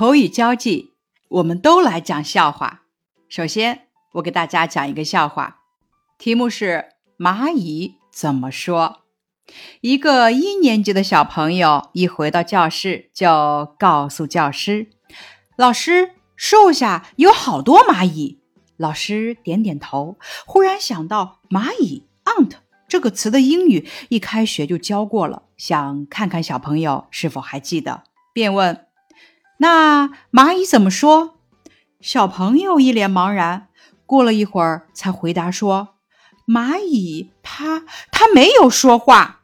口语交际，我们都来讲笑话。首先，我给大家讲一个笑话，题目是《蚂蚁怎么说》。一个一年级的小朋友一回到教室，就告诉教师：“老师，树下有好多蚂蚁。”老师点点头，忽然想到“蚂蚁 ”（ant） 这个词的英语一开学就教过了，想看看小朋友是否还记得，便问：“那蚂蚁怎么说？”小朋友一脸茫然，过了一会儿才回答说：“蚂蚁，它它没有说话。”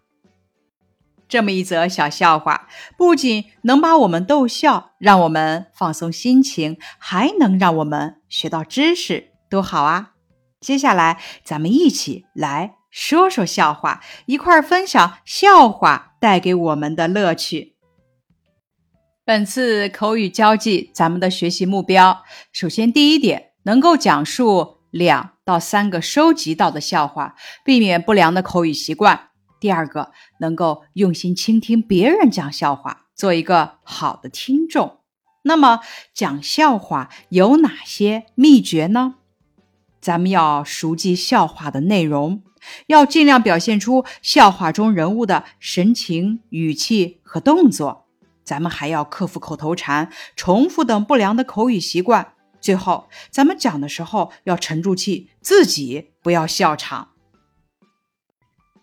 这么一则小笑话，不仅能把我们逗笑，让我们放松心情，还能让我们学到知识，多好啊！接下来，咱们一起来说说笑话，一块儿分享笑话带给我们的乐趣。本次口语交际，咱们的学习目标，首先第一点，能够讲述两到三个收集到的笑话，避免不良的口语习惯。第二个，能够用心倾听别人讲笑话，做一个好的听众。那么，讲笑话有哪些秘诀呢？咱们要熟记笑话的内容，要尽量表现出笑话中人物的神情、语气和动作。咱们还要克服口头禅、重复等不良的口语习惯。最后，咱们讲的时候要沉住气，自己不要笑场。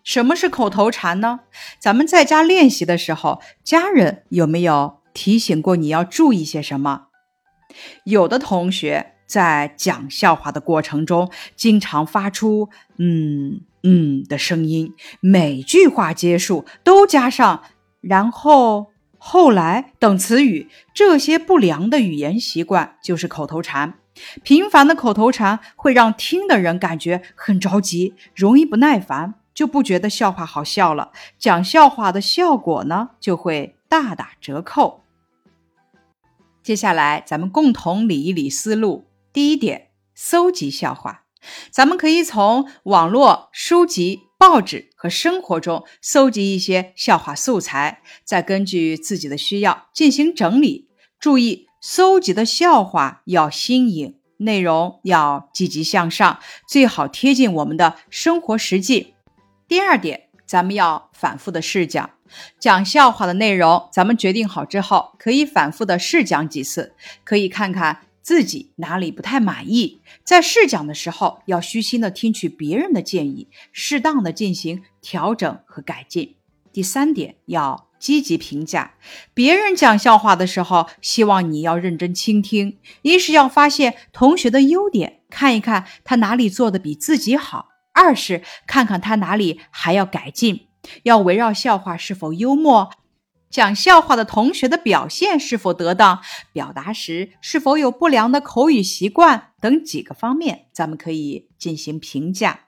什么是口头禅呢？咱们在家练习的时候，家人有没有提醒过你要注意些什么？有的同学在讲笑话的过程中，经常发出“嗯嗯”的声音，每句话结束都加上“然后”“后来”等词语，这些不良的语言习惯就是口头禅。频繁的口头禅会让听的人感觉很着急，容易不耐烦。就不觉得笑话好笑了，讲笑话的效果呢就会大打折扣。接下来，咱们共同理一理思路。第一点，搜集笑话，咱们可以从网络、书籍、报纸和生活中搜集一些笑话素材，再根据自己的需要进行整理。注意，搜集的笑话要新颖，内容要积极向上，最好贴近我们的生活实际。第二点，咱们要反复的试讲，讲笑话的内容，咱们决定好之后，可以反复的试讲几次，可以看看自己哪里不太满意。在试讲的时候，要虚心的听取别人的建议，适当的进行调整和改进。第三点，要积极评价别人讲笑话的时候，希望你要认真倾听，一是要发现同学的优点，看一看他哪里做的比自己好。二是看看他哪里还要改进，要围绕笑话是否幽默，讲笑话的同学的表现是否得当，表达时是否有不良的口语习惯等几个方面，咱们可以进行评价。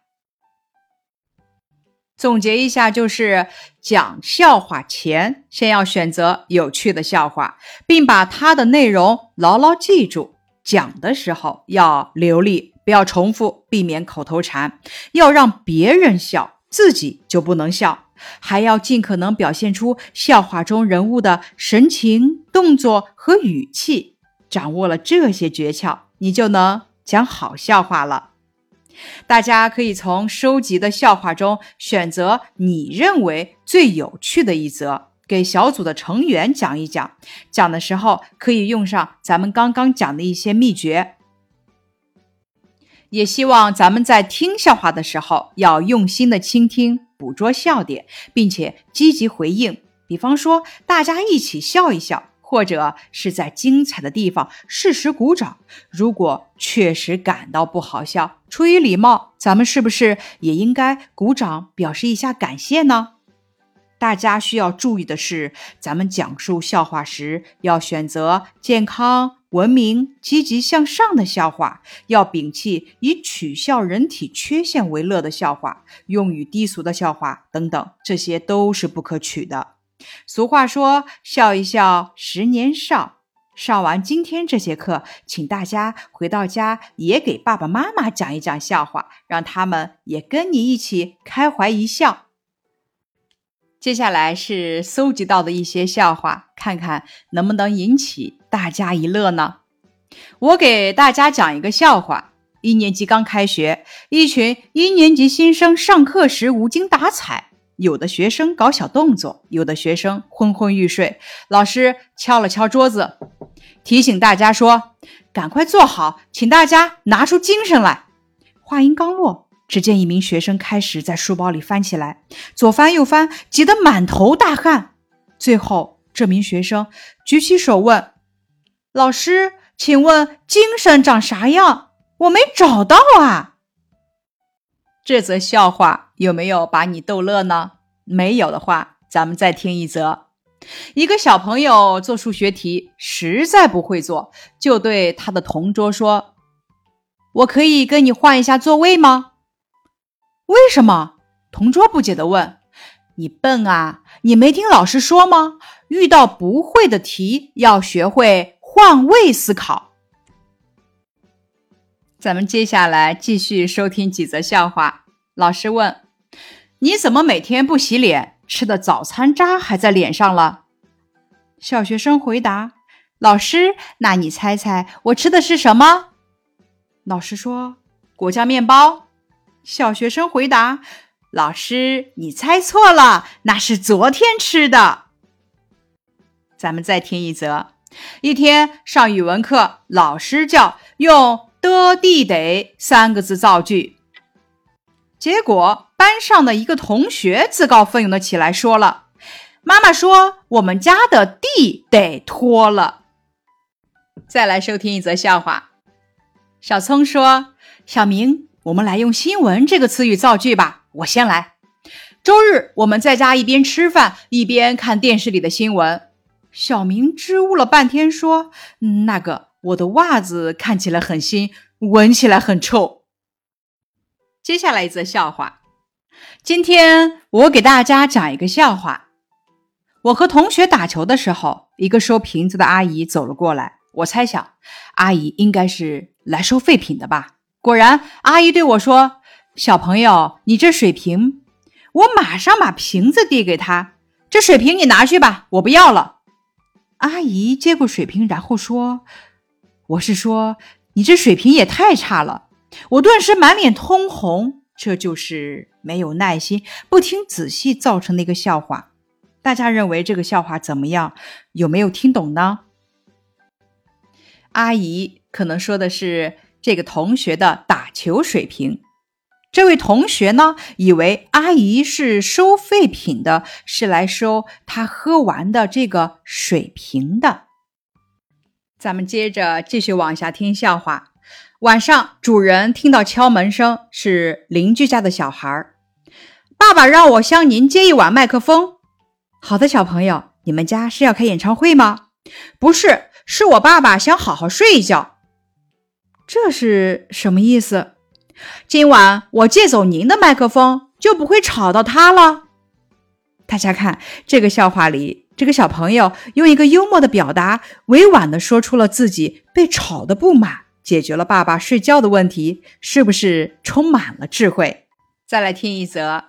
总结一下，就是讲笑话前，先要选择有趣的笑话，并把它的内容牢牢记住。讲的时候要流利。不要重复，避免口头禅，要让别人笑，自己就不能笑，还要尽可能表现出笑话中人物的神情、动作和语气。掌握了这些诀窍，你就能讲好笑话了。大家可以从收集的笑话中选择你认为最有趣的一则，给小组的成员讲一讲。讲的时候可以用上咱们刚刚讲的一些秘诀。也希望咱们在听笑话的时候，要用心的倾听，捕捉笑点，并且积极回应。比方说，大家一起笑一笑，或者是在精彩的地方适时鼓掌。如果确实感到不好笑，出于礼貌，咱们是不是也应该鼓掌表示一下感谢呢？大家需要注意的是，咱们讲述笑话时要选择健康。文明、积极向上的笑话，要摒弃以取笑人体缺陷为乐的笑话，用语低俗的笑话等等，这些都是不可取的。俗话说：“笑一笑，十年少。”上完今天这节课，请大家回到家也给爸爸妈妈讲一讲笑话，让他们也跟你一起开怀一笑。接下来是搜集到的一些笑话，看看能不能引起大家一乐呢？我给大家讲一个笑话：一年级刚开学，一群一年级新生上课时无精打采，有的学生搞小动作，有的学生昏昏欲睡。老师敲了敲桌子，提醒大家说：“赶快坐好，请大家拿出精神来。”话音刚落。只见一名学生开始在书包里翻起来，左翻右翻，急得满头大汗。最后，这名学生举起手问：“老师，请问精神长啥样？我没找到啊！”这则笑话有没有把你逗乐呢？没有的话，咱们再听一则。一个小朋友做数学题实在不会做，就对他的同桌说：“我可以跟你换一下座位吗？”为什么？同桌不解地问：“你笨啊？你没听老师说吗？遇到不会的题，要学会换位思考。”咱们接下来继续收听几则笑话。老师问：“你怎么每天不洗脸，吃的早餐渣还在脸上了？”小学生回答：“老师，那你猜猜我吃的是什么？”老师说：“果酱面包。”小学生回答：“老师，你猜错了，那是昨天吃的。”咱们再听一则：一天上语文课，老师叫用的、地、得三个字造句，结果班上的一个同学自告奋勇的起来说了：“妈妈说我们家的地得拖了。”再来收听一则笑话：小聪说：“小明。”我们来用“新闻”这个词语造句吧。我先来。周日，我们在家一边吃饭一边看电视里的新闻。小明支吾了半天，说：“那个，我的袜子看起来很新，闻起来很臭。”接下来一则笑话。今天我给大家讲一个笑话。我和同学打球的时候，一个收瓶子的阿姨走了过来。我猜想，阿姨应该是来收废品的吧。果然，阿姨对我说：“小朋友，你这水瓶。”我马上把瓶子递给她：“这水瓶你拿去吧，我不要了。”阿姨接过水瓶，然后说：“我是说，你这水平也太差了。”我顿时满脸通红。这就是没有耐心、不听仔细造成的一个笑话。大家认为这个笑话怎么样？有没有听懂呢？阿姨可能说的是。这个同学的打球水平，这位同学呢，以为阿姨是收废品的，是来收他喝完的这个水瓶的。咱们接着继续往下听笑话。晚上，主人听到敲门声，是邻居家的小孩。爸爸让我向您借一碗麦克风。好的，小朋友，你们家是要开演唱会吗？不是，是我爸爸想好好睡一觉。这是什么意思？今晚我借走您的麦克风，就不会吵到他了。大家看这个笑话里，这个小朋友用一个幽默的表达，委婉的说出了自己被吵的不满，解决了爸爸睡觉的问题，是不是充满了智慧？再来听一则：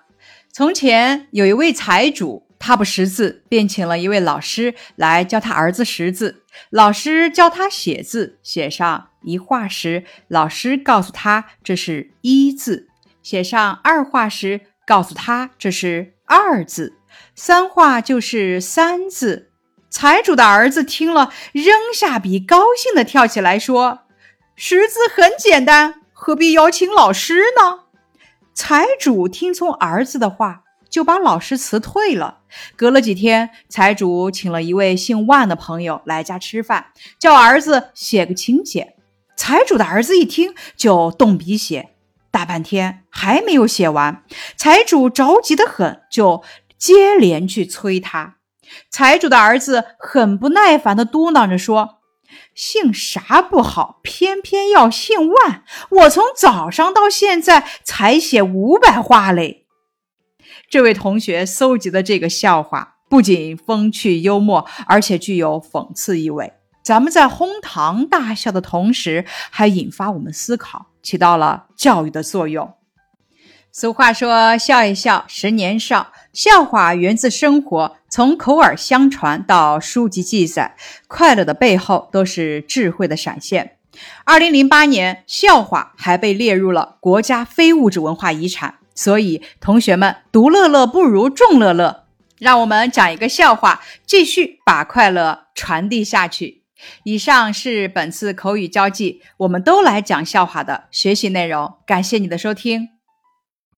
从前有一位财主。他不识字，便请了一位老师来教他儿子识字。老师教他写字，写上一画时，老师告诉他这是一字；写上二画时，告诉他这是二字；三画就是三字。财主的儿子听了，扔下笔，高兴地跳起来说：“识字很简单，何必邀请老师呢？”财主听从儿子的话。就把老师辞退了。隔了几天，财主请了一位姓万的朋友来家吃饭，叫儿子写个请柬。财主的儿子一听，就动笔写，大半天还没有写完。财主着急的很，就接连去催他。财主的儿子很不耐烦的嘟囔着说：“姓啥不好，偏偏要姓万？我从早上到现在才写五百话嘞。”这位同学搜集的这个笑话不仅风趣幽默，而且具有讽刺意味。咱们在哄堂大笑的同时，还引发我们思考，起到了教育的作用。俗话说：“笑一笑，十年少。”笑话源自生活，从口耳相传到书籍记载，快乐的背后都是智慧的闪现。二零零八年，笑话还被列入了国家非物质文化遗产。所以，同学们，独乐乐不如众乐乐。让我们讲一个笑话，继续把快乐传递下去。以上是本次口语交际，我们都来讲笑话的学习内容。感谢你的收听。